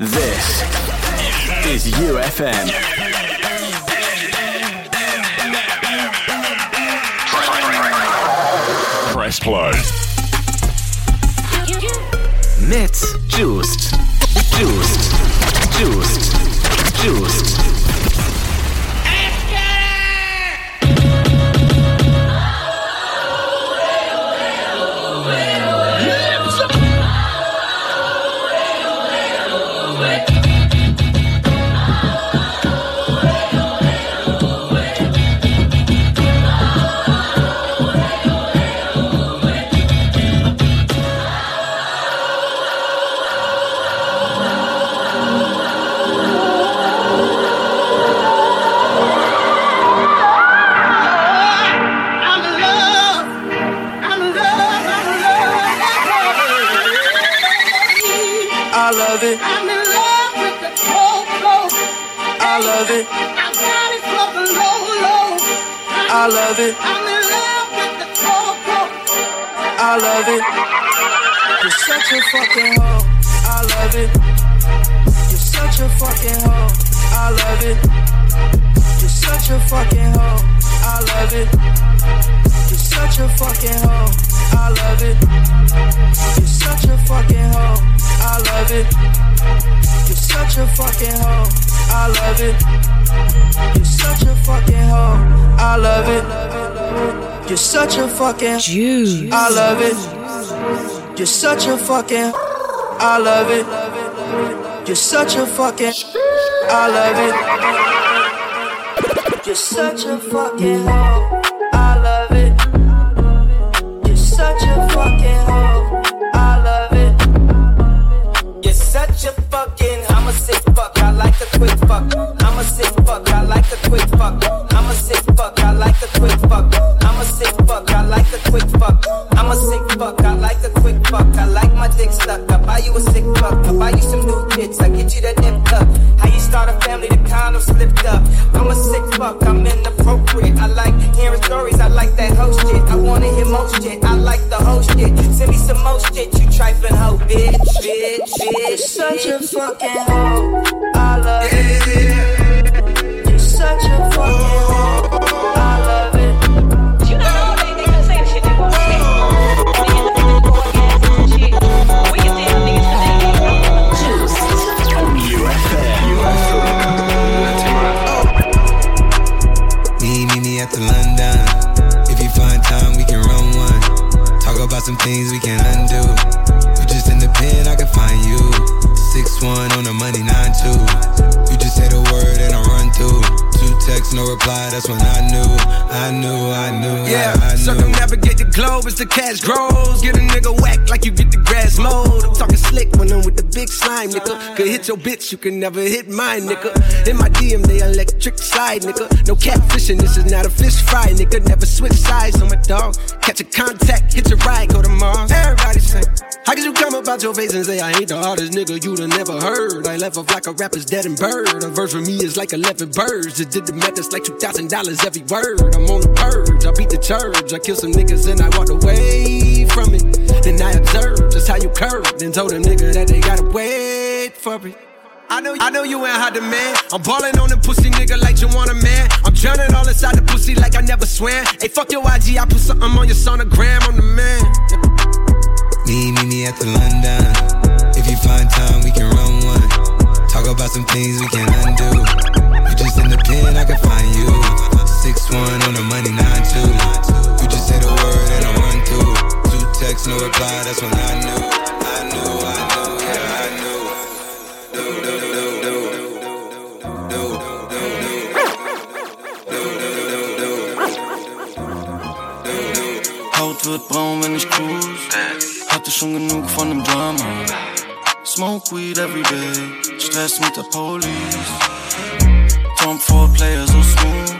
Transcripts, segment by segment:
This is UFM. Press play. Mit Juiced. Juiced. Juiced. Juiced. Love it. I'm in love with the coco. I love it. You're such a fucking hoe. I love it. You're such a fucking hoe. I love it. You're such a fucking hoe. I love it. You're such a fucking hoe. I love it. You're such a fucking hoe. I love it. You're such a fucking hoe. I love it. You're such a fucking hoe. I love it. You're such a fucking Juice. I love it. You're such a fucking I love it. You're such a fucking I love it. You're such a fucking hoe. Your bitch, you can never hit mine, nigga. In my DM, they electric slide, nigga. No catfishing, this is not a fish fry, nigga. Never switch sides on my dog. Catch a contact, hit your ride, go to Mars. Everybody say, How could you come about your face and say I ain't the hardest nigga you'd have never heard? I left off like a rapper's dead and bird. A verse for me is like 11 birds. Just did the math, it's like $2,000 every word. I'm on the purge, I beat the church. I kill some niggas and I walked away from it. Then I observed just how you curved and told a nigga that they gotta wait for me. I know, I know you ain't hot demand. I'm ballin' on the pussy nigga like you want a man. I'm drowning all inside the pussy like I never swam. Hey, fuck your IG, I put something on your sonogram. I'm the man. Me, me, me at the London. If you find time, we can run one. Talk about some things we can undo. You just in the pen, I can find you. Six one on the money, nine two. You just say the word and I run through. Two texts, no reply. That's when I knew, I knew, I knew, yeah, I knew. Wird braun, wenn ich cruise. Hatte schon genug von dem Drama. Smoke weed every day. Stress mit der Police. Tom Ford Player so smooth.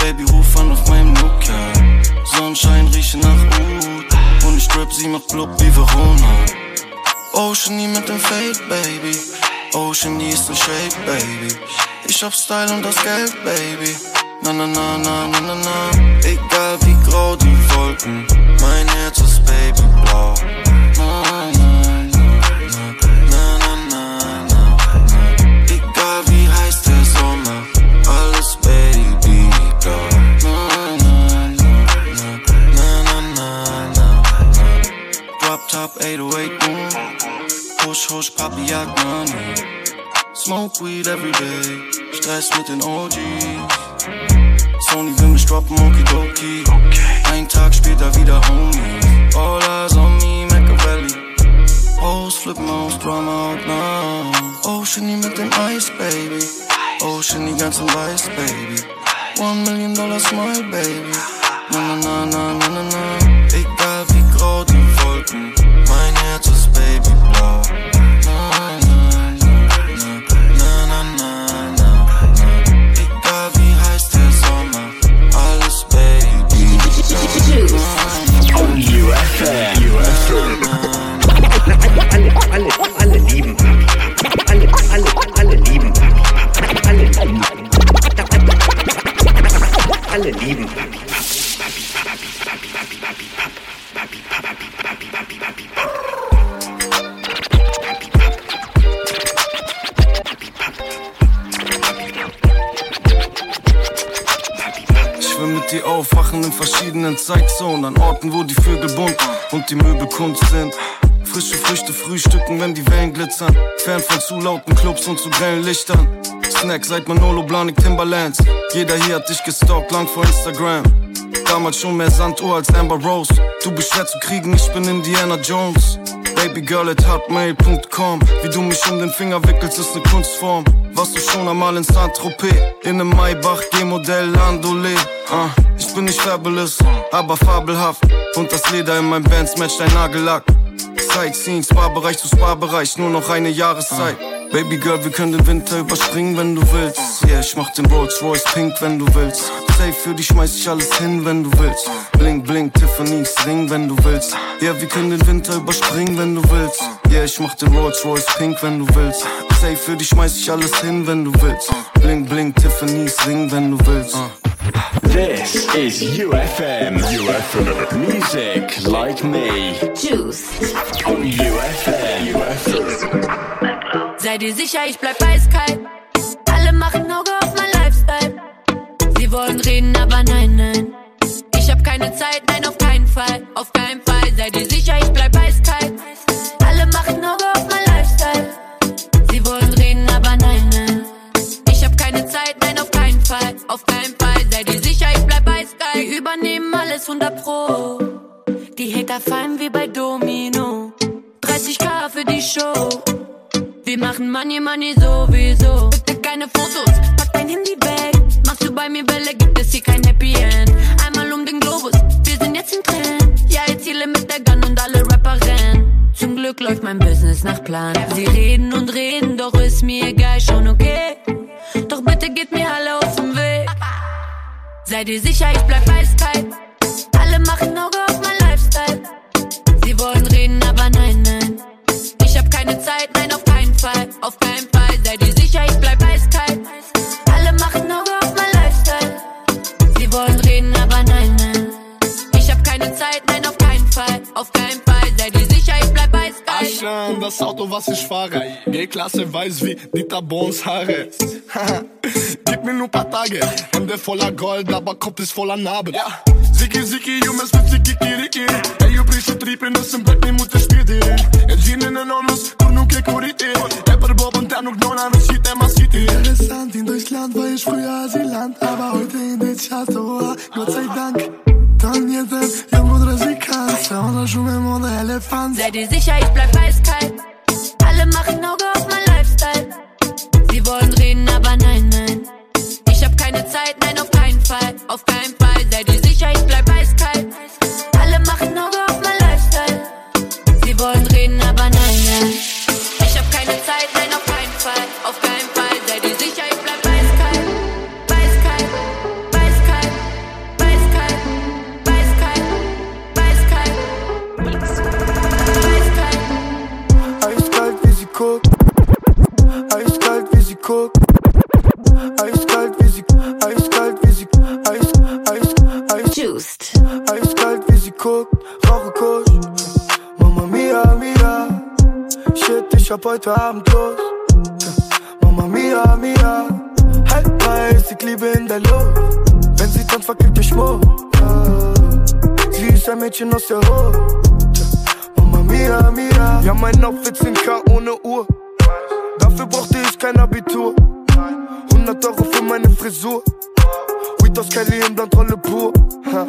Baby ruf an auf meinem Nokia. Sonnenschein rieche nach Oud. Und ich strip sie macht blub wie Verona. Ocean nie mit dem Fade, Baby. Ocean die ist in Shape, Baby. Ich hab Style und das Geld, Baby. Na na na na na na na Egal wie grau die Wolken Mein Herz ist babyblau na, na, Top 808 boom Husch, husch, Papi jagt Money Smoke weed every day Stress mit den OGs Sony will mich droppen, okidoki. Ein Tag später wieder Homie. All eyes on me, Machiavelli. Hoes flippen aus, Drama out now. Ocean oh, mit dem Ice, Baby. Ocean oh, die ganzen Weiß, Baby. One million dollar smile, baby. Na na na na na na na. Die Möbel Kunst sind. Frische Früchte frühstücken, wenn die Wellen glitzern. Fern von zu lauten Clubs und zu grellen Lichtern. Snack seit Manolo Blahnik Timberlands. Jeder hier hat dich gestalkt, lang vor Instagram. Damals schon mehr Sanduhr als Amber Rose. Du bist schwer zu kriegen, ich bin Indiana Jones. Babygirl at hotmail.com. Wie du mich um den Finger wickelst, ist ne Kunstform. Warst du schon einmal in Saint-Tropez? In nem Maybach, G-Modell Landolé. Ah, ich bin nicht fabulous, aber fabelhaft. Und das Leder in meinem Bands matcht dein Nagellack. Sightseeing, Spa-Bereich zu Spa-Bereich, nur noch eine Jahreszeit. Baby Girl, wir können den Winter überspringen, wenn du willst. Yeah, ich mach den Rolls Royce pink, wenn du willst. Safe für dich schmeiß ich alles hin, wenn du willst. Blink, blink, Tiffany's Ring, wenn du willst. Ja, wir können den Winter überspringen, wenn du willst. Yeah, ich mach den Rolls Royce pink, wenn du willst. Safe für dich schmeiß ich alles hin, wenn du willst. Blink, blink, Tiffany's Ring, wenn du willst. This is UFM. UFM. Music like me. Juice. On UFM. UFM. Sei dir sicher, ich bleib eiskalt. Alle machen Auge auf mein Lifestyle. Sie wollen reden, aber nein, nein. Ich hab keine Zeit, nein, auf keinen Fall. Auf keinen Fall. Sei dir sicher, ich bleib eiskalt. Alle machen Auge auf mein Lifestyle. Sie wollen reden, aber nein, nein. Ich hab keine Zeit, nein, auf keinen Fall. Auf keinen Fall. Sei dir sicher, ich bleib eiskalt. Wir übernehmen alles 100 Pro. Die Hater fallen wie bei Domino. 30k für die Show. Money, Money sowieso. Bitte keine Fotos, pack dein Handy weg. Machst du bei mir Bälle, gibt es hier kein Happy End. Einmal um den Globus, wir sind jetzt im Trend. Ja, ich ziele mit der Gun und alle Rapper rennen. Zum Glück läuft mein Business nach Plan. Sie reden und reden, doch ist mir egal, schon okay. Doch bitte geht mir alle aus dem Weg. Sei dir sicher, ich bleib eiskalt. Alle machen Auge auf mein I'll das Auto, was ich fahre. G-Klasse weiß wie Dieter Bohns Haare. Gib mir nur paar Tage. Hände voller Gold, aber Kopf ist voller Narben. Ja. Ziki, ziki, jungens met ziki, kiriki. Hey, eu preciso tripe, no sem black, nem muita speed. É gin enormes, por nunca curite. É para Bob und der noch nona, no shit, é my city. Interessant, in Deutschland war ich früher Asylant, aber heute in den Charts, oh, Gott sei Dank. Dann jeden, junge Musikant, on a joué mon Elefant. Sei dir sicher, ich bleib eiskalt. Alle machen Auge auf mein Lifestyle. Sie wollen reden, aber nein, nein. Ich hab keine Zeit, nein, auf keinen Fall. Auf keinen Fall, sei dir sicher, ich bleib eiskalt. Heute Abend Lust. Mama mia, mia. Halt weiß, ich liebe in der Luft. Wenn sie tanzt, verklickt der Schmuck. Sie ist ein Mädchen aus der Hood. Mama mia, mia. Ja, mein Outfit sind K ohne Uhr. dafür brauchte ich kein Abitur. 100 Euro für meine Frisur. Weed aus Kelly in Blondrolle pur.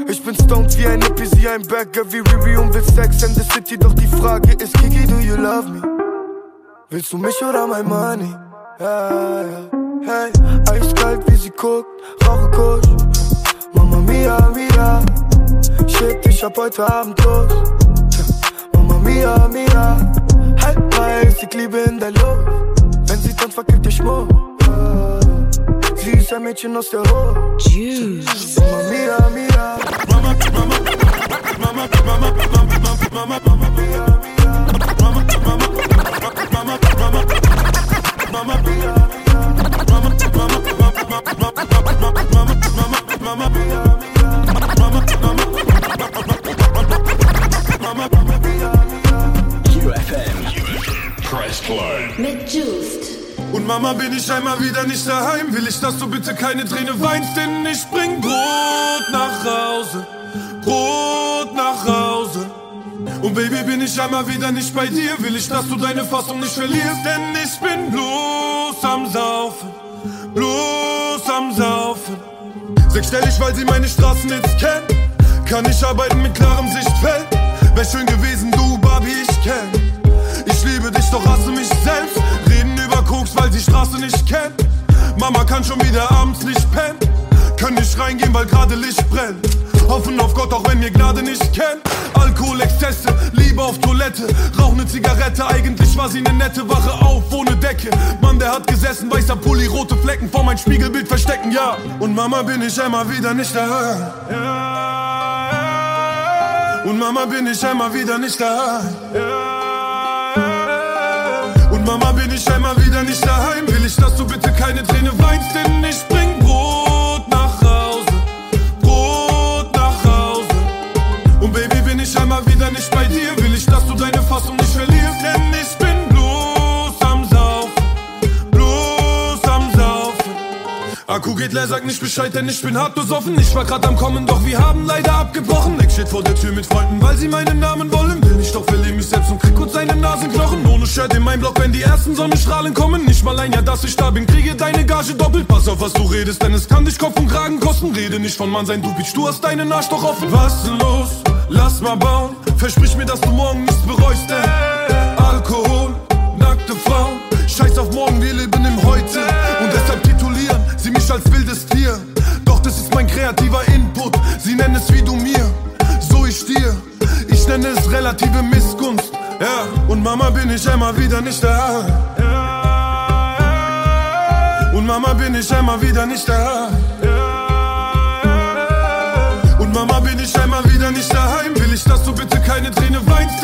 Ich bin stoned wie ein sie ein Bagger wie Riri und will Sex in the City. Doch die Frage ist, Kiki, do you love me? Willst du mich oder mein Money? Ja, ja, hey. Eiskalt wie sie guckt, rauche Kusch. Mama mia, mia. Shit, ich hab heute Abend Lust. Mama mia, mia. Halt weiß, ich liebe in der Luft. Wenn sie tanzt, verkippt ihr Schmuck. Sie ist ein Mädchen aus der Hood. Juice. Mama mia, mia. Mama, Mama, Mama, Mama, Mama, Mama, Mama, mia, mia. Mama, Und Mama, bin ich einmal wieder nicht daheim? Will ich, dass du bitte keine Träne weinst, denn ich bring Brot nach Hause. Brot nach Hause. Und Baby, bin ich einmal wieder nicht bei dir? Will ich, dass du deine Fassung nicht verlierst? Denn ich bin bloß am Saufen. Bloß am Saufen. Sechsstellig, weil sie meine Straßen jetzt kennt. Kann ich arbeiten mit klarem Sichtfeld? Wär schön gewesen, du Barbie, ich kenn. Ich liebe dich, doch hasse mich selbst. Reden über Koks, weil sie Straße nicht kennt. Mama kann schon wieder abends nicht pennen. Können nicht reingehen, weil gerade Licht brennt. Hoffen auf Gott, auch wenn wir Gnade nicht kennt. Alkohol, Exzesse, Liebe auf Toilette. Rauch ne Zigarette, eigentlich war sie ne nette Wache auf ohne Decke. Mann, der hat gesessen, weißer Pulli, rote Flecken vor mein Spiegelbild verstecken, ja. Und Mama bin ich einmal wieder nicht da. Und Mama bin ich einmal wieder nicht da. Und Mama bin ich einmal wieder nicht daheim. Will ich, dass du bitte keine Träne weinst, denn ich bring Akku geht leer, sag nicht Bescheid, denn ich bin hart besoffen. Ich war grad am Kommen, doch wir haben leider abgebrochen. Nick steht vor der Tür mit Freunden, weil sie meinen Namen wollen. Will nicht, doch verliere mich selbst und krieg kurz seine Nasenknochen. Ohne Shirt in meinem Block, wenn die ersten Sonnenstrahlen kommen. Nicht mal ein Jahr, dass ich da bin, kriege deine Gage doppelt. Pass auf, was du redest, denn es kann dich Kopf und Kragen kosten. Rede nicht von Mann sein, du Bitch, du hast deinen Arsch doch offen. Was ist denn los? Lass mal bauen. Versprich mir, dass du morgen nichts bereust, denn Alkohol, nackte Frauen. Scheiß auf morgen, wir leben im Heute. Sie mich als wildes Tier. Doch das ist mein kreativer Input. Sie nennen es wie du mir, so ich dir. Ich nenne es relative Missgunst. Ja, und Mama bin ich einmal wieder nicht da. Und Mama bin ich einmal wieder nicht da. Und Mama bin ich einmal wieder nicht daheim. Will ich, dass du bitte keine Träne weinst,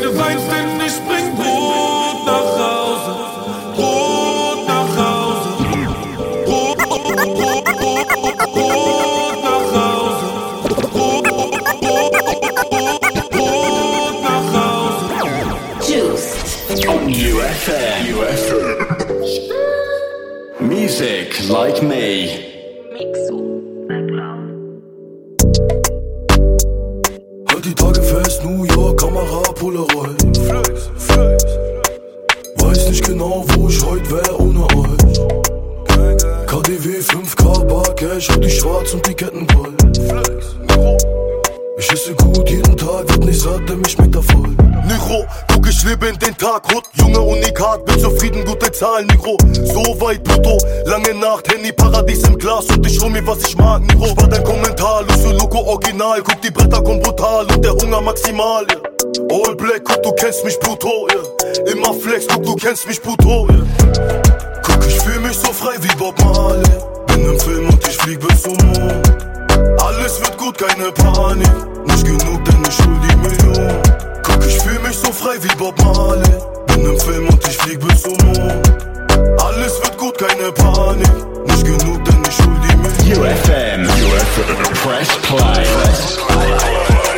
bitte keine Träne weinst, denn ich bring Brot nach Hause. Brot nach Hause. Brot, Brot, Brot, Brot, Brot nach Hause. Brot, Brot, Brot, Brot nach Hause. Juiced. UFM. UFM. Music like me. Tag, Junge Unikat, bin zufrieden, gute Zahlen, Nigro. So weit, Brutto, lange Nacht, Handy, Paradies im Glas und ich hol mir, was ich mag, Nigro. War dein Kommentar, Lucio Loco Original, guck die Bretter kommen brutal und der Hunger maximal, ja. All Black, guck, du kennst mich, Pluto, ja. Immer Flex, guck, du kennst mich, Pluto, ja. Guck, ich fühl mich so frei wie Bob Marley. Bin im Film und ich flieg bis zum Mond. Alles wird gut, keine Panik. Nicht genug, denn ich schuld die Million. Ich fühl mich so frei wie Bob Marley. Bin im Film und ich flieg bis zum Mond. Alles wird gut, keine Panik. Nicht genug, denn ich schuld die Million. UFM. UFM. Press play. Weiß nicht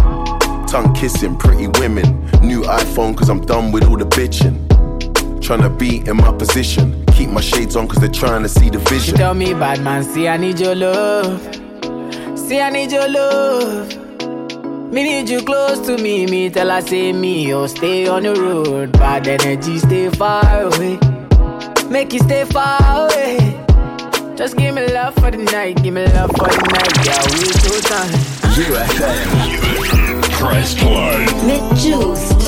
Tongue kissing, pretty women. New iPhone, cause I'm done with all the bitching. Tryna be in my position. Keep my shades on, cause they're trying to see the vision. She vision. tell me, bad man, see I need your love. See I need your love. Me need you close to me. Me tell her say me, oh stay on the road. Bad energy, stay far away. Make you stay far away. Just give me love for the night, give me love for the night. Yeah, we two time. UFM. Kreis Klein. Mit Juiced.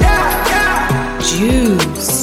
Yeah, yeah. Juice.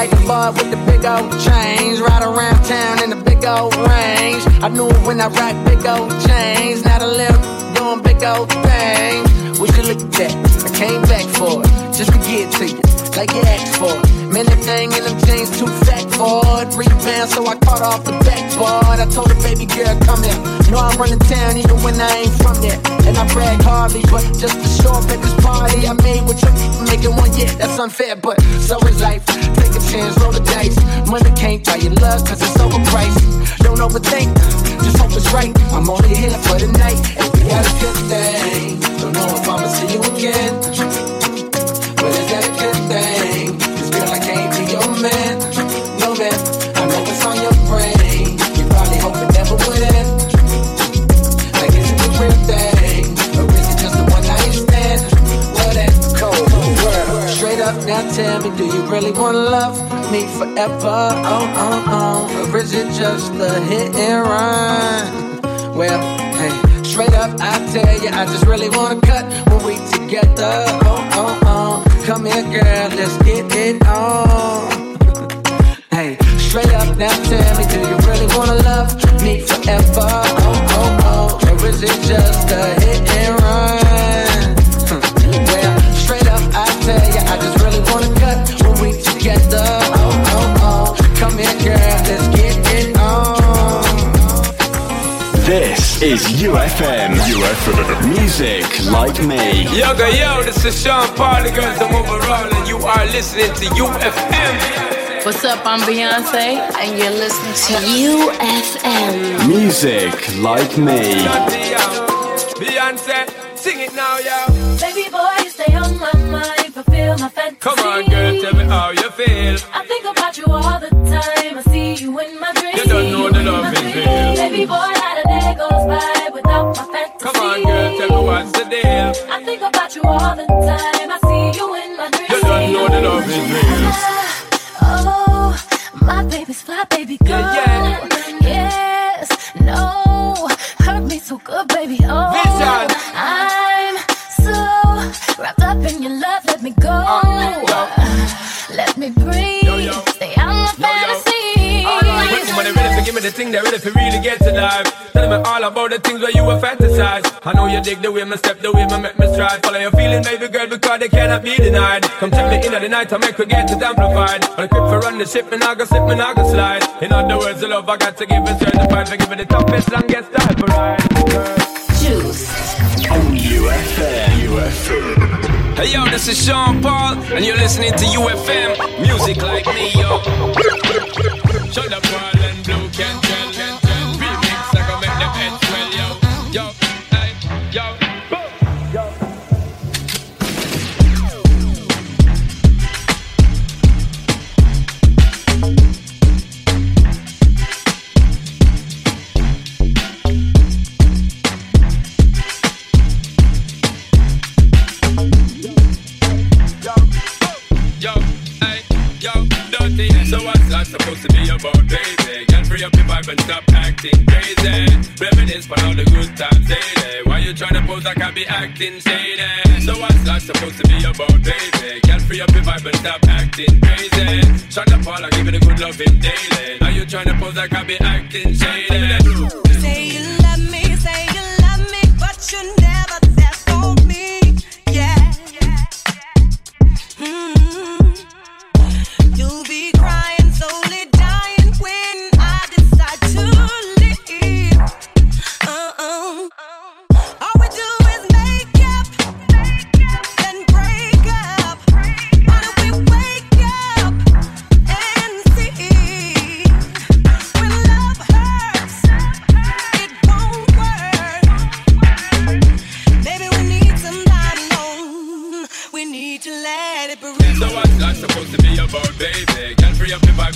Like the bar with the big old chains, ride around town in the big old range. I knew it when I rock big old chains, not a little doing big old things. Would you look at that? I came back for it, just to get to you, like you asked for. Man, that thing in them jeans too fat for it. Rebound, so I caught off the backboard. I told her, baby girl, come here. Know I'm running town even when I ain't from there. And I brag hardly, but just to show up at this party I made with you, making one, yeah, that's unfair, but so is life. Take a chance, roll the dice. Money can't buy your love, cause it's overpriced. Don't overthink, just hope it's right. I'm only here for the night, and we got a good thing. Don't know if I'ma see you again. Tell me, do you really wanna love me forever? Oh, oh, oh. Or is it just a hit and run? Well, hey, straight up, I tell you, I just really wanna cut when we together. Oh, oh, oh. Come here, girl, let's get it on. Hey, straight up now, tell me, do you really wanna love me forever? Oh, oh, oh. Or is it just a hit and run? Tell you, I just really wanna cut when we together. Oh, oh, oh. Come here, girl, let's get it on. This is UFM. UFM. Music like me. Yo, go, yo, this is Sean Paul, the girls I'm overall, and you are listening to UFM. What's up? I'm Beyonce, and you're listening to UFM. Music like me. Beyonce, sing it now, yo. Baby boy, you stay on my mind, fulfill my fantasy. Come on, girl, tell me how you feel. I think about you all the time. I see you in my dreams. You don't know the love is real. Baby boy, not a day goes by without my fantasy. Come on, girl, tell me what's the deal. I think about you all the time. Me the thing, they ready to really get to life. Tell me all about the things where you were fantasize. I know you dig the way me step, the way me make me stride. Follow your feeling, baby girl, because they cannot be denied. Come check me in at the night, I make her get it amplified. On the quick for run the ship, me not go slip, me not go slide. In other words, the love I got to give is certified. For giving the toughest, longest time for ride. Juice. On UFM. UFM. Hey yo, this is Sean Paul, and you're listening to UFM. Music like me, yo. Shut up, Paul free up your vibe and stop acting crazy. Reminisce for all the good times daily. Why you tryna pose like I be acting shady? So what's that supposed to be about, baby? Get free up your vibe and stop acting crazy. Shut up, all I give it a good loving daily. Now you tryna pose like I be acting shady. Say you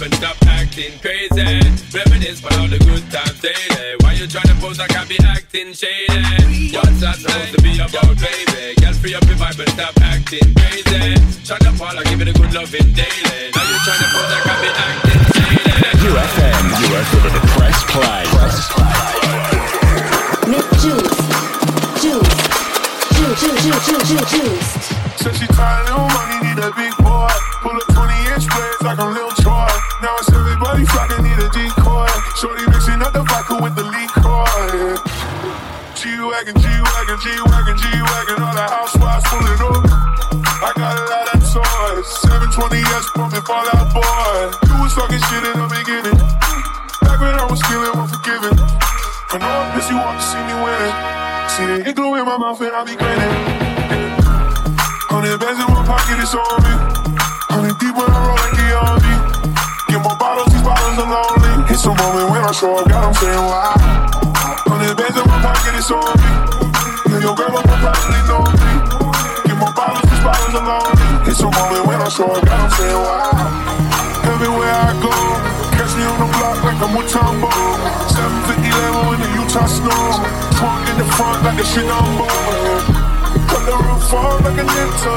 free up your vibe and stop acting crazy. Reminisce for all the good times daily. Why you tryna pose like I be acting shady? What's that supposed to be about, baby? Get free up your vibe and stop acting crazy. Shut up, all I give it a good loving daily. Now you tryna pose like I be acting shady. UFM. UFM. Press play. Press Miss Juice. Juice. Juice, juice, juice, juice, juice, juice. Said she tired, little money, need a big boy. Pull up 20 inch blades like I'm Lil Troy. Now everybody flocking, need a decoy. Shorty mixing up the vodka with the liquor. G-Wagon, G-Wagon, G-Wagon, G-Wagon, all the housewives pulling up. I got a lot of toys. 720S pumping Fallout Boy. You was talking shit in the beginning. Back when I was feeling unforgiving. I know I miss you want to see me winning. See the igloo in my mouth and I be grinning. Hundred bands in my pocket, it's on me. Hundred deep when I roll like the army. Get more bottles, bottles are lonely. It's a moment when I show up, God, I'm saying why. Hundred bands in my pocket, it's on me. Yeah, your grandma will probably know me. Get more bottles, these bottles are lonely. It's a moment when I show up, God, I'm saying why. Everywhere I go, catch me on the block like I'm with Tombo. 750 Lambo in the Utah snow. Trunk in the front like a shit on board. Cut the roof off like a ninja.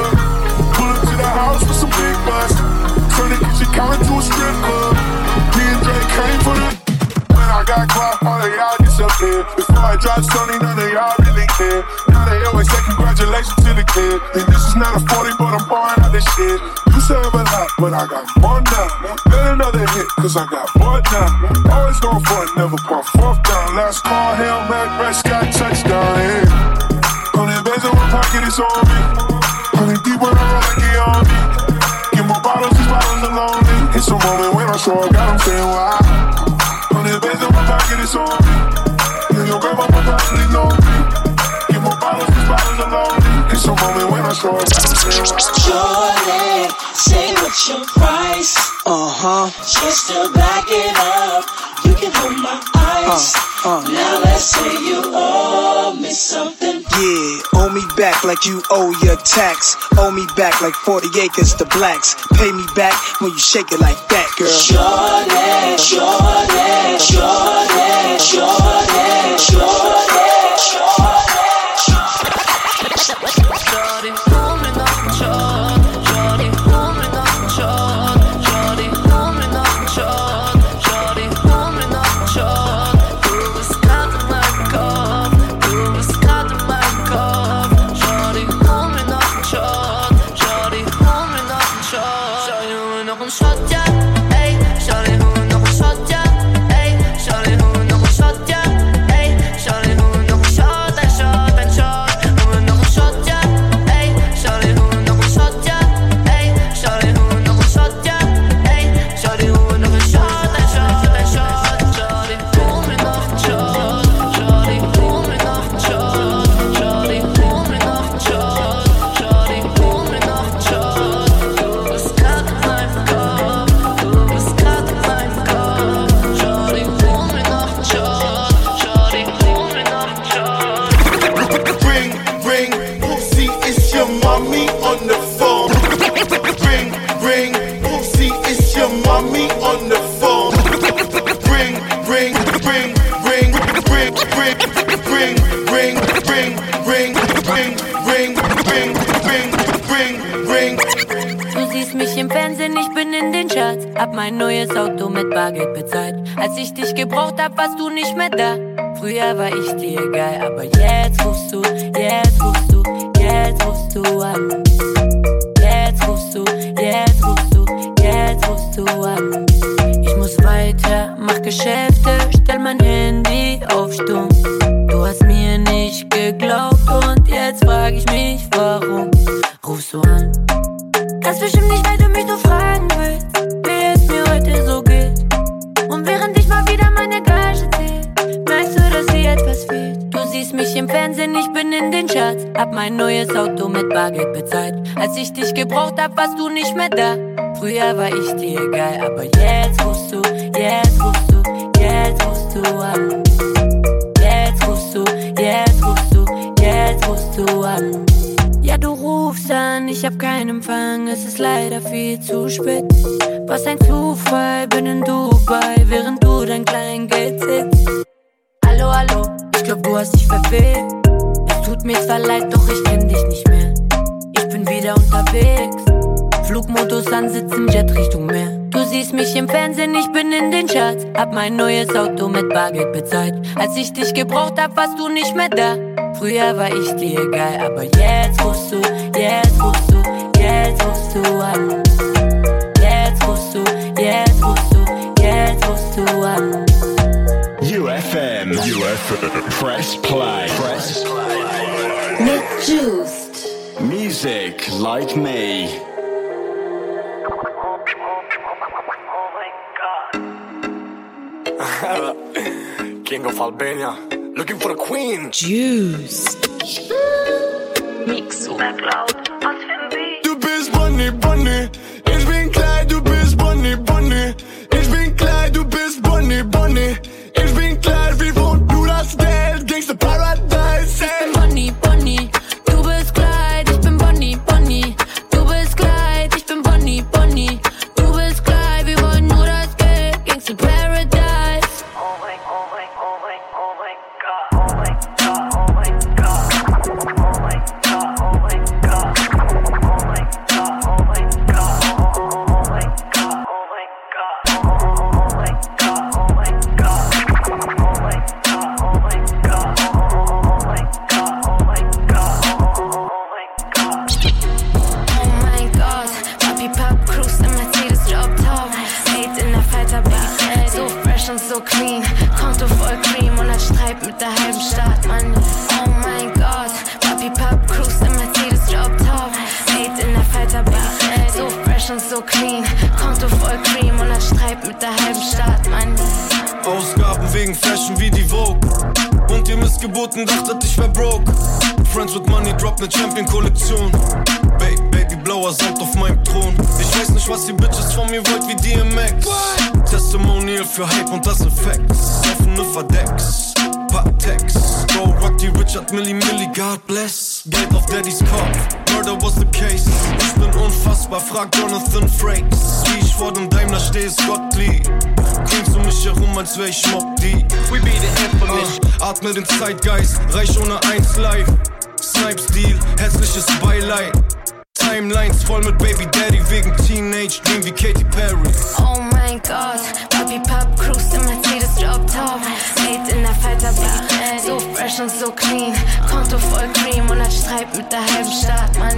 Pull up to the house with some big butts. Turn the kitchen counter to a strip club. Me. When I got quiet, all of y'all disappeared. Before I dropped Sony, none of y'all really care. Now they always say congratulations to the kid. And this is not a 40, but I'm pouring out this shit. You serve a lot, but I got more now. Bet another hit, cause I got more now. Always going for it, never pump fourth down. Last call, Hail Mary, Prescott, touchdown, yeah. Hundred bands in my pocket, it's on me. Hundred deep when I roll like the army. Get more bottles, these bottles are lonely. It's a moment when I show God, I'm saying why. my soul. Jordan, say what your price? Uh huh. Just to back it up, you can hold my eyes. Now let's say you owe me something. Yeah, owe me back like you owe your tax. Owe me back like 40 acres to blacks. Pay me back when you shake it like that, girl. Jordan, Jordan, Jordan, Jordan, Jordan. Jordan. album shot, yeah. Warst du nicht mehr da. Früher war ich dir egal, aber jetzt war ich dir egal, aber jetzt rufst du, jetzt rufst du, jetzt rufst du an. Jetzt rufst du, jetzt rufst du, jetzt rufst du an. Ja, du rufst an, ich hab keinen Empfang, es ist leider viel zu spät. Was ein Zufall, bin in Dubai, während du dein Kleingeld sitzt. Hallo, hallo, ich glaub, du hast dich verfehlt. Es tut mir zwar leid, doch ich kenn dich nicht mehr. Ich bin wieder unterwegs. Flugmodus an, sitz im Jet Richtung Meer. Du siehst mich im Fernsehen, ich bin in den Charts. Hab mein neues Auto mit Bargeld bezahlt. Als ich dich gebraucht hab, warst du nicht mehr da. Früher war ich dir egal, aber jetzt rufst du, jetzt rufst du, jetzt rufst du an. Jetzt rufst du, jetzt rufst du, jetzt rufst du an. UFM. UFM. Press play. Press play. Mit Juiced. Music like me. King of Albania. Looking for a queen. Juice. Mix Obercloud. Was für ein Beat. Du bist Bonnie, Bonnie. Ich bin klein, du bist Bonnie, Bonnie. Ich bin klein, du bist Bonnie, Bonnie. Ich bin klein, wie so clean. Konto voll Cream und hat Streit mit der halben Stadt, Mann. Oh mein Gott, Papi Pop Cruise im Mercedes Drop Top. Made in der Falter Baby, so fresh und so clean. Konto voll Cream und hat Streit mit der halben Stadt, Mann. Ausgaben wegen Fashion wie die Vogue. Und ihr Missgeburten dachtet, ich wär broke. Friends with Money, drop ne Champion-Kollektion. Ba Baby, blauer Sand auf meinem Thron. Ich weiß nicht, was die Bitches von mir wollt wie DMX. Testimonial für Hype und das Effects. Offene Verdecks, Patex. Bro, rock die Richard Milli Milli, God bless. Geld auf Daddys Kopf, murder was the case. Ich bin unfassbar, frag Jonathan Frakes. Wie ich vor dem Daimler stehe, ist Gottlieb. Klingst um mich herum, als wär ich Mob die. We be the infamous. Uh, atme den Zeitgeist, reich ohne eins live. Snipes Deal, herzliches Beileid. Timelines voll mit Baby Daddy wegen Teenage Dream wie Katy Perry. Oh mein Gott, Papi Pop cruist im Mercedes Drop Top. Made in der Falter Baby, so fresh und so clean. Konto voll Cream und hat Streit mit der halben Stadt, Mann.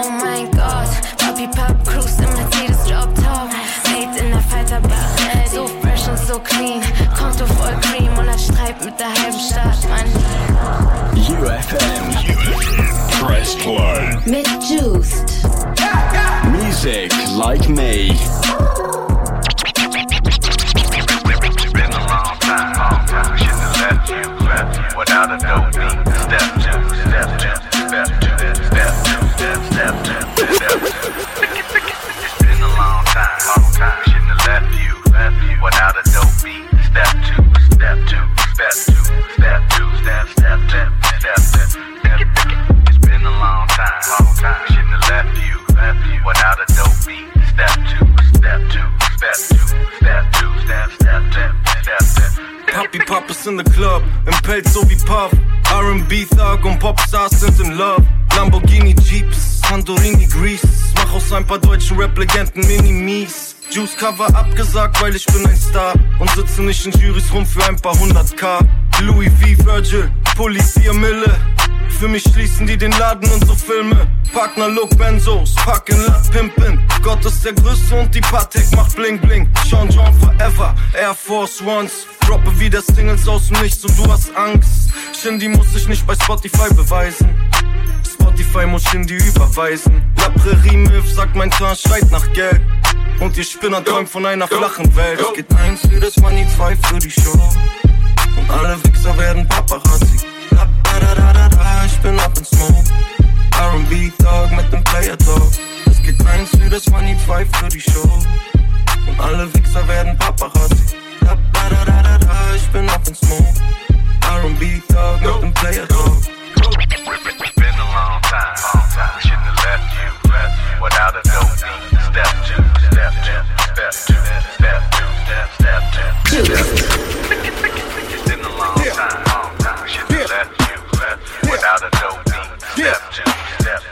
Oh mein Gott, Papi Pop cruist im Mercedes Drop Top. Made in der Falter Baby, so fresh und so clean. Konto voll Cream und hat Streit mit der halben Stadt, Mann. UFM. Press play. Mit Juiced. Music like me. Been a long time, long time. Shouldn't have left you, left you without a dope beat. Step two, step two, step two, step two, step, two, step two, step two. It's been a long time, long time. Shouldn't have left you, left you without step two, step two, step, step, step, step, step, step. It's been a long time, long time. Shouldn't have left you, left you without a dope beat. Step two, step two, step two, step two, step, step, step, step, step. Papi Pop in the Club, im Pelz so wie Puff. R&B Thug und Popstars sind in Love. Lamborghini Jeeps, Santorini Grease. Mach aus ein paar deutschen Rap-Legenden Mini-Mies. Juice Cover abgesagt, weil ich bin ein Star. Und sitze nicht in Jurys rum für ein paar hundert K. Louis V, Virgil, Pulli, 4 Mille. Für mich schließen die den Laden und so Filme. Partner Look Benzos, Packen, Lack, Pimpen. Gott ist der Größte und die Patek macht Bling Bling. Sean John Forever, Air Force Ones. Droppe wieder Singles aus dem Nichts und du hast Angst. Shindy muss sich nicht bei Spotify beweisen. Spotify muss Shindy überweisen. La Prairie Milf sagt mein Zahn schreit nach Geld. Und ihr Spinner träumt von einer flachen Welt. Es geht eins für das Money, zwei für die Show. Und alle Wichser werden Paparazzi. Da, da, da, da, da, da, ich bin up in Smoke. R&B Dog mit dem Player Dog. Es geht eins für das Money, zwei für die Show. Und alle Wichser werden Paparazzi. Da, da, da, da, da, da, ich bin up in Smoke. R&B Dog mit dem Player Dog. It's been a long time, long time. Shouldn't have left you, left you without a dope beat. Step two, step two, step two, step two, step, step two, step two. Two, step,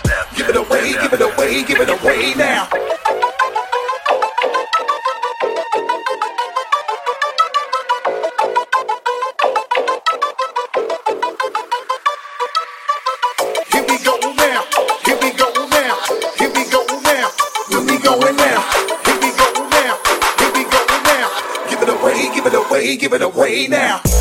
step Give it away, give it away, give me go now, give me go now, give me go now, give me go now, give me go now, give me go now, give me go now, give it away now.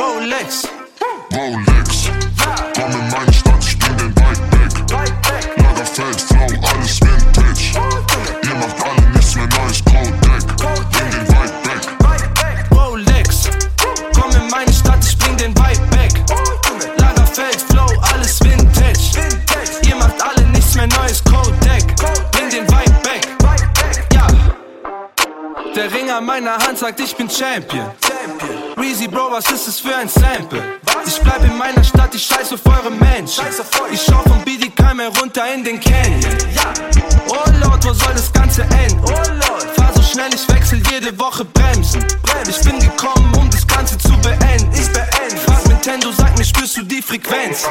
Rolex. Rolex. Komm in meine Stadt, ich bring den Bike Back. Lagerfeld, Flow, alles Vintage. Ihr macht alle nichts mehr neues Codec. Bring den Bike Back. Rolex. Komm in meine Stadt, ich bring den Bike Back. Lagerfeld, Flow, alles Vintage. Ihr macht alle nichts mehr neues Codec. Bring den Bike Back. Ja. Der Ring an meiner Hand sagt, ich bin Champion. Champion. Reezy Bro, was ist es für ein Sample? Ich bleib in meiner Stadt, ich scheiß auf eure Menschen. Ich schau vom BD Keim herunter in den Canyon. Oh Lord, wo soll das Ganze enden? Fahr so schnell, ich wechsel jede Woche Bremsen. Ich bin gekommen, um das Ganze zu beenden. Ich beende. Frag Nintendo, sag mir, spürst du die Frequenz?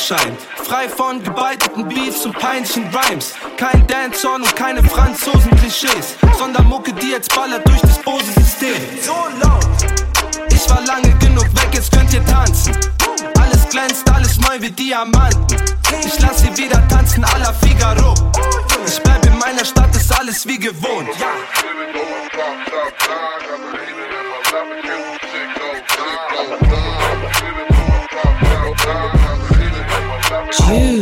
Erscheint. Frei von gebeiteten Beats und peinlichen Rhymes. Kein Dancehall und keine Franzosen-Klischees. Sondern Mucke, die jetzt ballert durch das Bose-System. So laut. Ich war lange genug weg, jetzt könnt ihr tanzen. Alles glänzt, alles neu wie Diamanten. Ich lass sie wieder tanzen, à la Figaro. Ich bleib in meiner Stadt, ist alles wie gewohnt. you.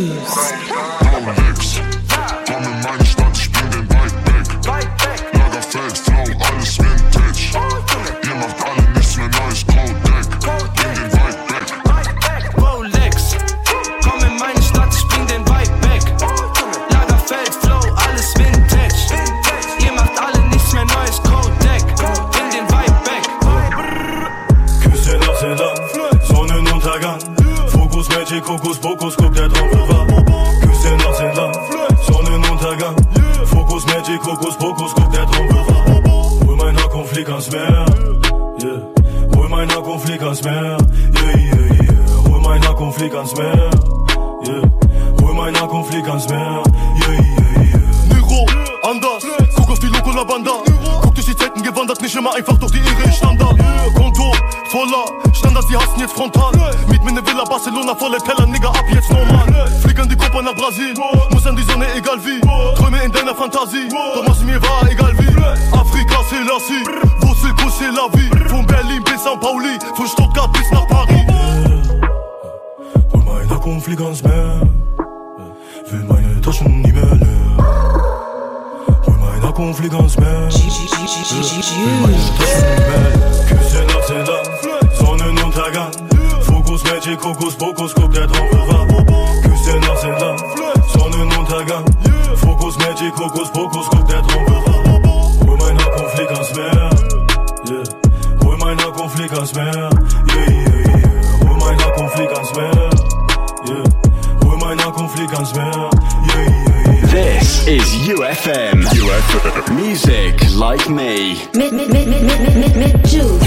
Music like me. Mit, mit, mit, mit, mit, mit, mit, mit Juice.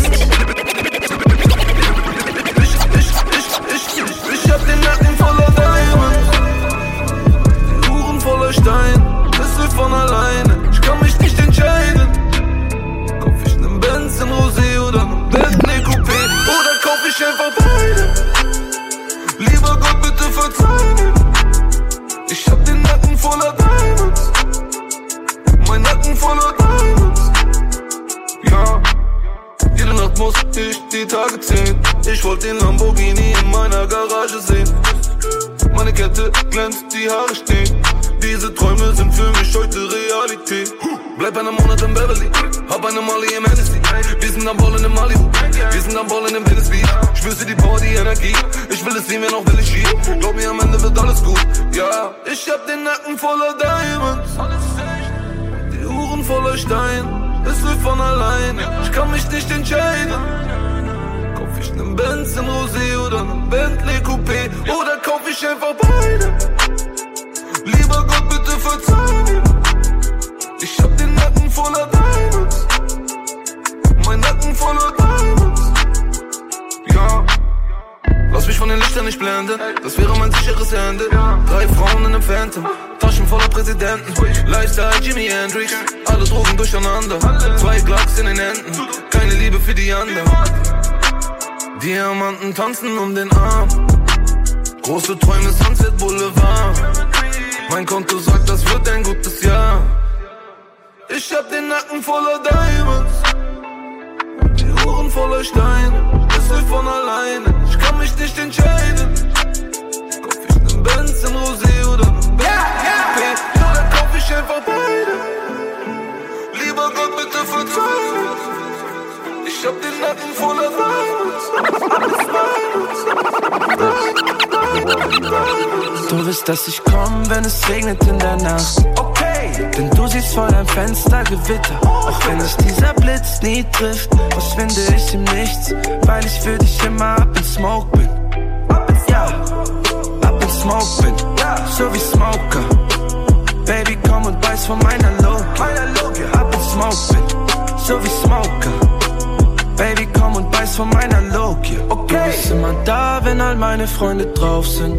Ich hab den Nacken voller Diamonds, die Uhren voller Stein. Das wird von alleine, ich kann mich nicht entscheiden. Kauf ich nen Benz in Rosé oder nen Bentley Coupé oder kauf ich einfach beide? Lieber Gott, bitte verzeih mir. Ich hab den Nacken voller Diamonds, voller Diamonds. Ja. Jede Nacht muss ich die Tage zählen. Ich wollte den Lamborghini in meiner Garage sehen. Meine Kette glänzt, die Haare stehen. Diese Träume sind für mich heute Realität. Bleib einen Monat in Beverly, hab eine Molly im Hennessy. Wir sind am Ballen im Malibu, wir sind am Ballen im Venice Beach. Spürst du die Power, die Energie? Ich will es sehen, wer noch will ich schieben. Glaub mir, am Ende wird alles gut. Ja, ich hab den Nacken voller Diamonds. Voller Stein. Es läuft von allein, ich kann mich nicht entscheiden. Kauf ich nen Benz in Rosé oder nen Bentley Coupé oder kauf ich einfach beide? Lieber Gott, bitte verzeih mir. Ich hab den Nacken voller Diamonds. Mein Nacken voller Diamonds. Ja. Lass mich von den Lichtern nicht blenden, das wäre mein sicheres Ende. Drei Frauen in einem Phantom, Taschen voller Präsidenten. Lifestyle Jimi Hendrix, alle Drogen durcheinander. Zwei Glocks in den Händen, keine Liebe für die anderen. Diamanten tanzen um den Arm. Große Träume, Sunset Boulevard. Mein Konto sagt, das wird ein gutes Jahr. Ich hab den Nacken voller Diamonds. Die Uhren voller Steine. Läuft von alleine. Ich kann mich nicht entscheiden. Kauf ich nen Benz in Rosé oder nen Benz in Oder kauf ich einfach beide. Lieber Gott, bitte verzeih mir. Ich hab den Nacken voller Diamonds. Du wirst, dass ich komm, wenn es regnet in der Nacht. Okay. Denn du siehst vor deinem Fenster Gewitter. Auch wenn dich dieser Blitz nie trifft, verschwinde ich im Nichts, weil ich für dich immer up in Smoke bin. Ja, up in Smoke bin. So wie Smoker. Baby, komm und beiß von meiner Logik. Up in Smoke bin. So wie Smoker. Baby, komm und beiß von meiner Logik. Okay. Du bist immer da, wenn all meine Freunde drauf sind.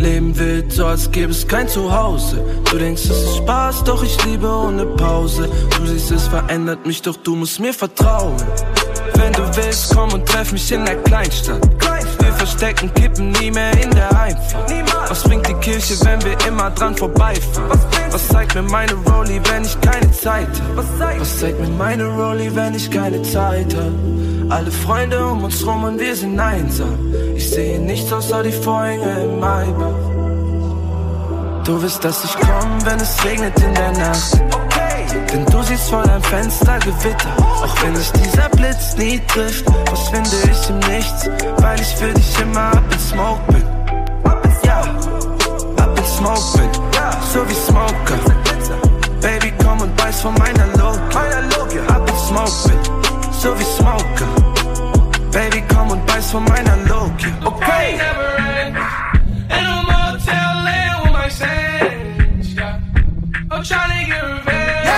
Leben wild, so als gäbe es kein Zuhause. Du denkst, es ist Spaß, doch ich liebe ohne Pause. Du siehst, es verändert mich, doch du musst mir vertrauen. Wenn du willst, komm und treff mich in der Kleinstadt. Wir verstecken Kippen nie mehr in der Einfahrt. Was bringt die Kirche, wenn wir immer dran vorbeifahren? Was zeigt mir meine Rolli, wenn ich keine Zeit hab? Was zeigt mir meine Rolli, wenn ich keine Zeit hab? Alle Freunde um uns rum und wir sind einsam. Ich sehe nichts außer die Vorhänge im Maybach. Du wirst, dass ich komm, wenn es regnet in der Nacht. Denn du siehst vor deinem Fenster Gewitter. Auch wenn dich dieser Blitz nie trifft, verschwinde ich im Nichts, weil ich für dich immer up in Smoke bin. Ja, up in Smoke bin. So wie Smoker. Baby, komm und beiß von meiner Logik. Up in Smoke bin. So wie Smoker. Baby, komm und beiß von meiner Logik. Okay. And I'm motel laying with my saints. I'm trying to get revenge.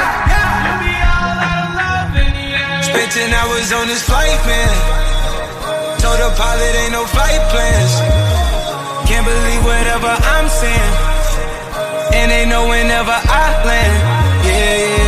You be all out of love in the end. Spent 10 hours on this flight, man. Told the pilot ain't no flight plans. Can't believe whatever I'm saying. And they know whenever I land. Yeah, yeah,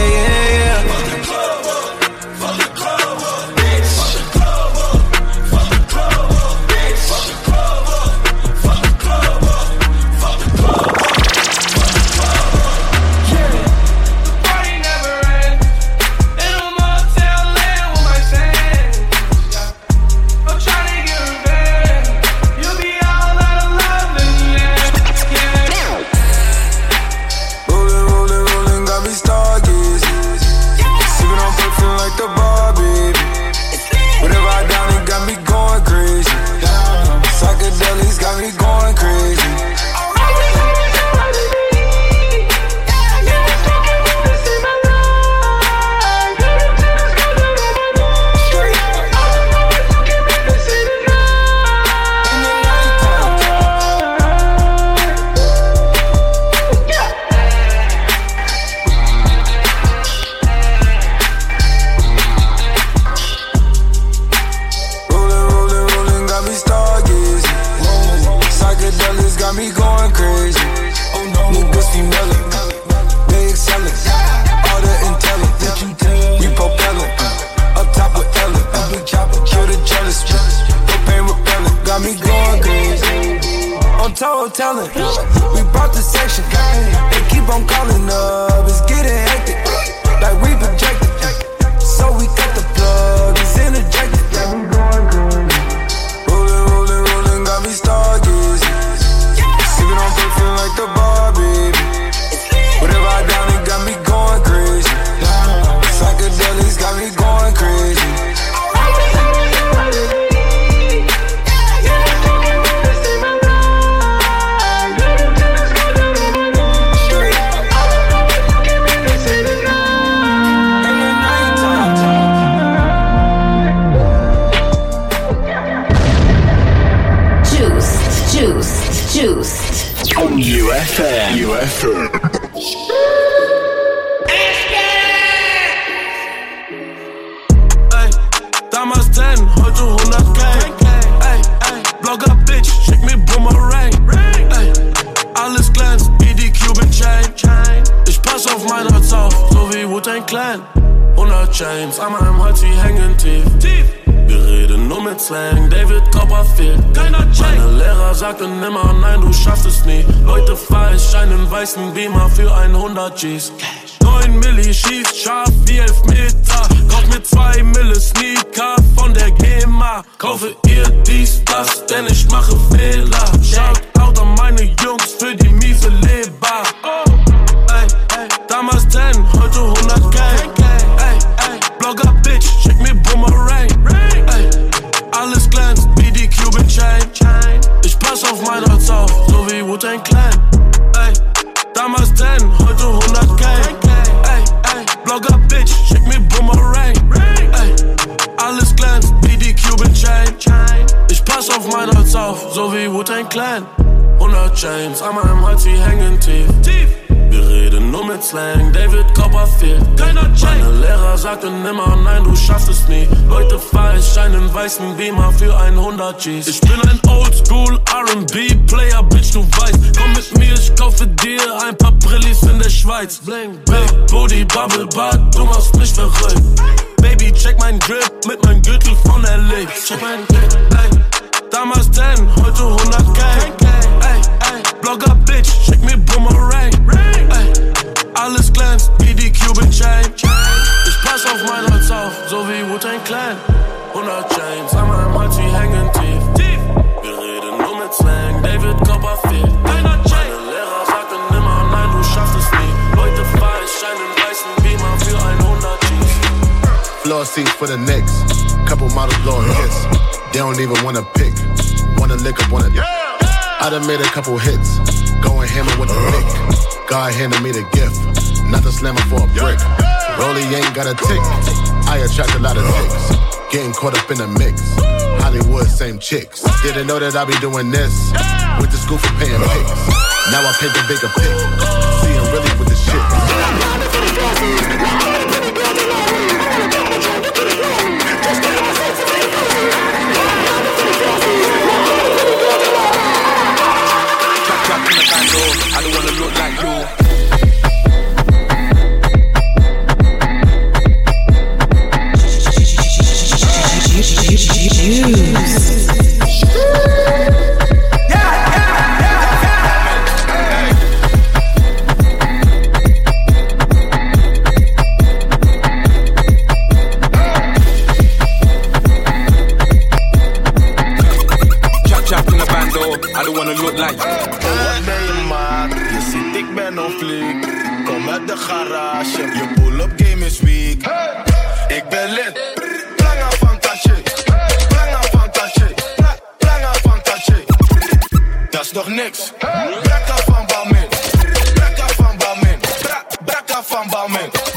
streets. Sagten immer, nein, du schaffst es nie. Heute fahr ich einen weißen Beamer für 100 G's. Ich bin ein Oldschool R&B-Player, Bitch, du weißt. Komm mit mir, ich kaufe dir ein paar Brillis in der Schweiz. Bling, Big Booty, Bubble Butt, du machst mich verrückt. Baby, check mein Grip mit meinem Gürtel von LA. Check mein Grip, ey. Damals 10, heute 100 Gang. Ey, ey, Blogger Bitch, schick mir Boomerang. Ey, alles glänzt wie die Cuban Chain. Ich pass auf mein Holz auf, so wie Wu-Tang Clan. 100 Chains an meinem Hals, sie hängen tief. Wir reden nur mit Slang, David Copperfield. Meine Lehrer sagten immer, nein, du schaffst es nie. Heute fahr ich einen weißen Beamer für 100 G's. Floor seats for the Knicks. Couple models blow a kiss. They don't even wanna pick. Wanna lick up on it. I done made a couple hits. Going hammer with the pick. God handed me the gift. Not the slammer for a brick. Rolly ain't got a tick. I attract a lot of chicks. Getting caught up in the mix. Hollywood, same chicks. Didn't know that I'd be doing this. Went to school for paying pics. Now I paint the bigger pic. See, wanna look like ben je ziet ik ben fleek. Kom uit de garage, je pull-up game is weak. Ik ben lid. Planga fantasje. Planga fantasje. Pla- Planga fantasje. Dat is nog niks. Brakka van Balmin. Brakka van Balmin. Brakka van Balmin.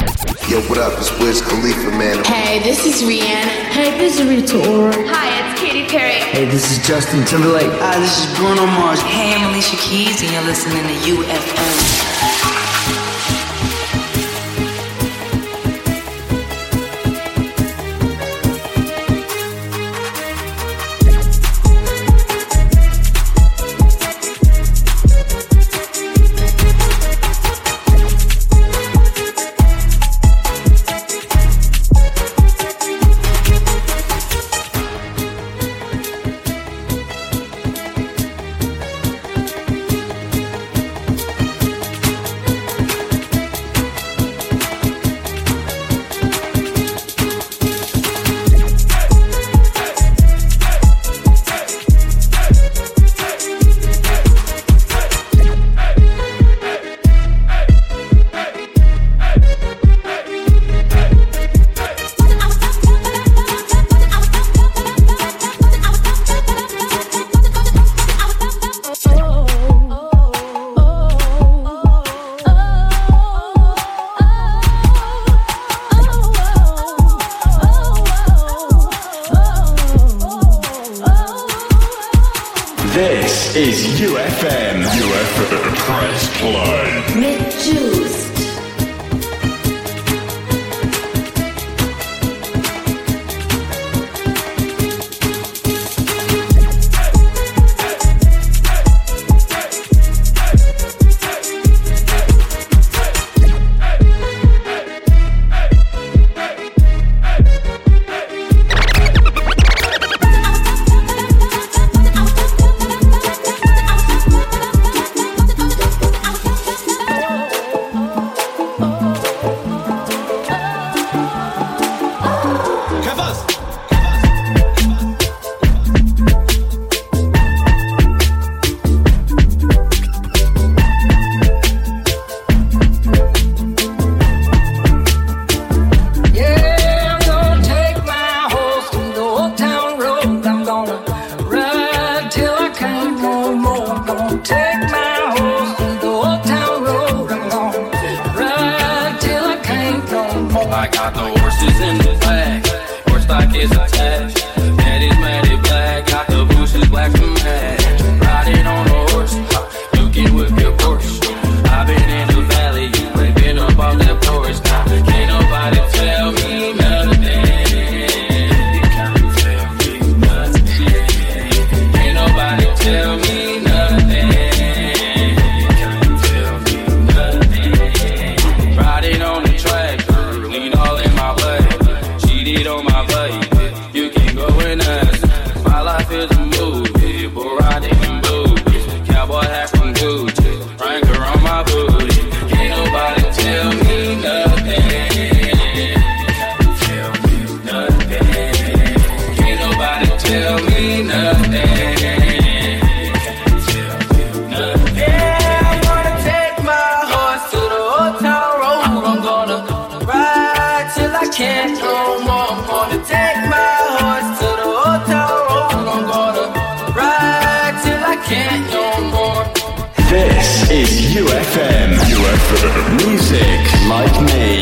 Yo, what up? It's Wiz Khalifa, man. Hey, this is Rihanna. Hey, this is Rita Ora. Hi, it's Katy Perry. Hey, this is Justin Timberlake. Hi, this is Bruno Mars. Hey, I'm Alicia Keys, and you're listening to UFM. Like me.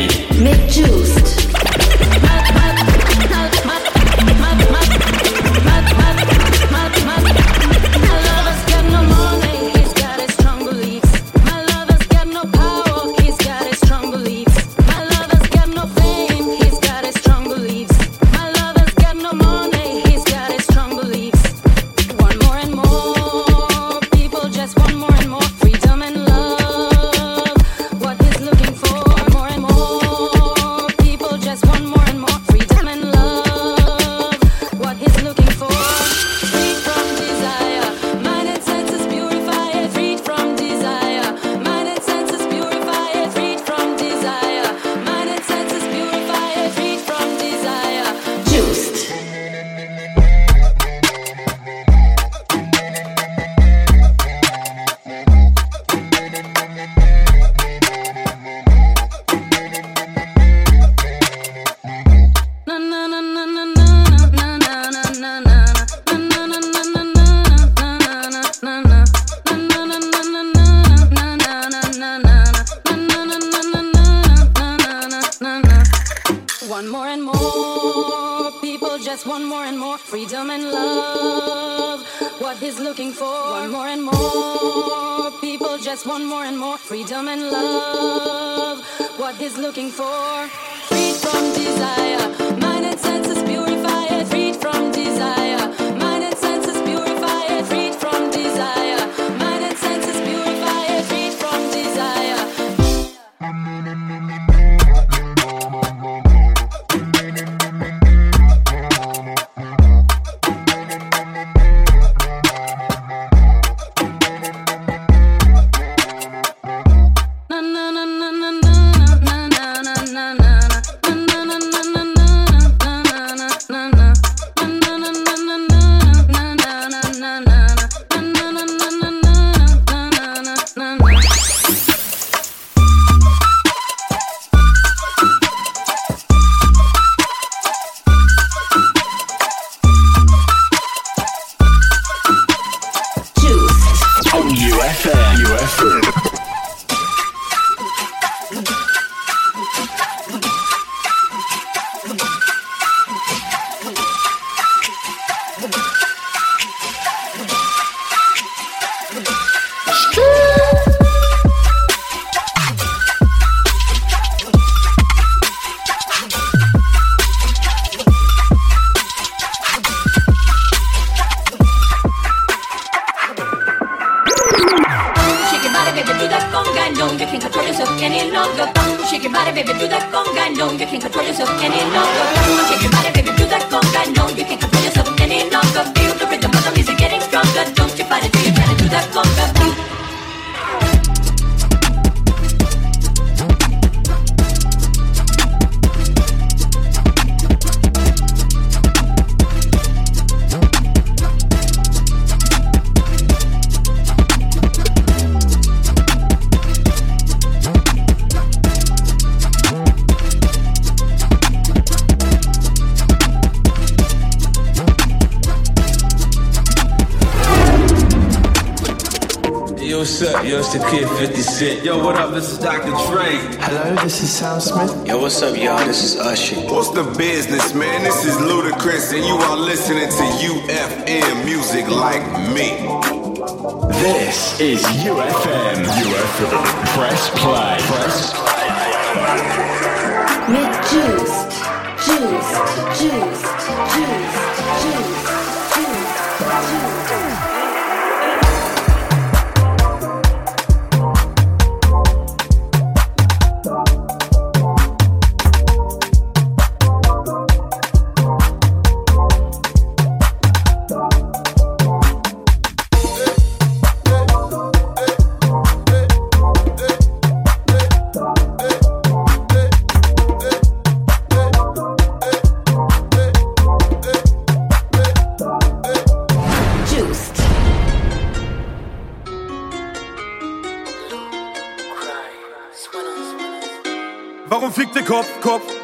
Yo, what up? This is Dr. Dre. Hello, this is Sam Smith. Yo, what's up, y'all? This is Usher. What's the business, man? This is Ludacris, and you are listening to UFM Music Like Me. This is UFM. UFM. Press play. Press play. Mit Juiced. Juiced. Juiced. Juiced. Juiced. Juiced. Juiced.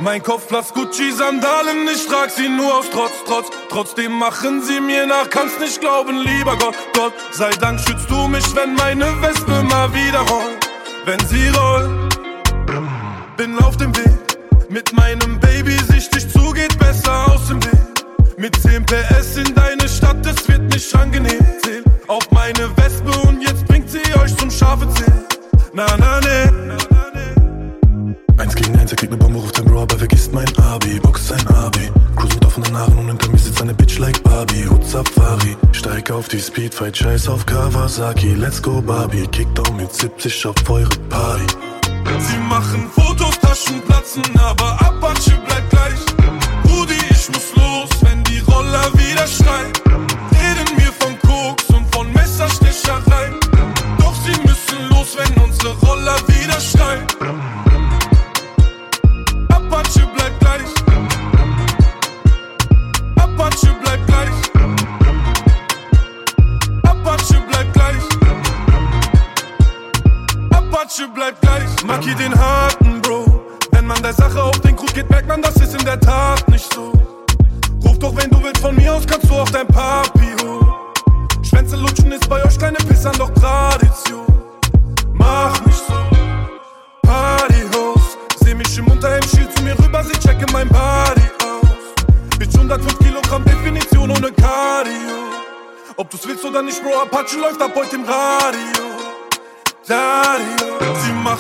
Mein Kopf Kopfplatz Gucci-Sandalen, ich trag sie nur aus Trotz, Trotz. Trotzdem machen sie mir nach, kannst nicht glauben, lieber Gott, Gott sei Dank schützt du mich, wenn meine Wespe mal wieder rollt. wenn sie rollt. Bin auf dem Weg, mit meinem Baby sichtig zu, geht besser aus dem Weg. Mit 10 PS in deine Stadt, es wird nicht angenehm. Zähl auf meine Wespe und jetzt bringt sie euch zum scharfe Zähl. Na, na, ne. Abi. Box sein Abi. Cruise mit offenen Haaren und hinter mir sitzt eine Bitch like Barbie. Hut Safari. Steig auf die Speedfight, scheiß auf Kawasaki. Let's go Barbie. Kickdown mit 70 auf eure Party. Sie machen Fotos, Taschen platzen, aber Apache bleibt gleich. Rudi, ich muss los, wenn die Roller wieder schreien.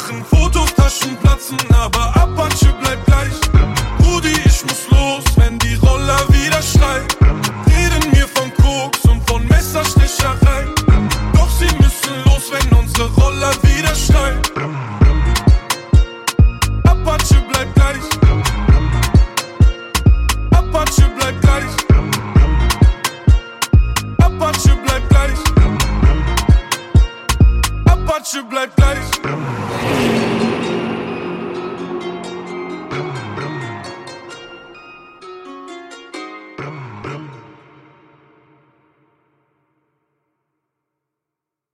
machen. Wo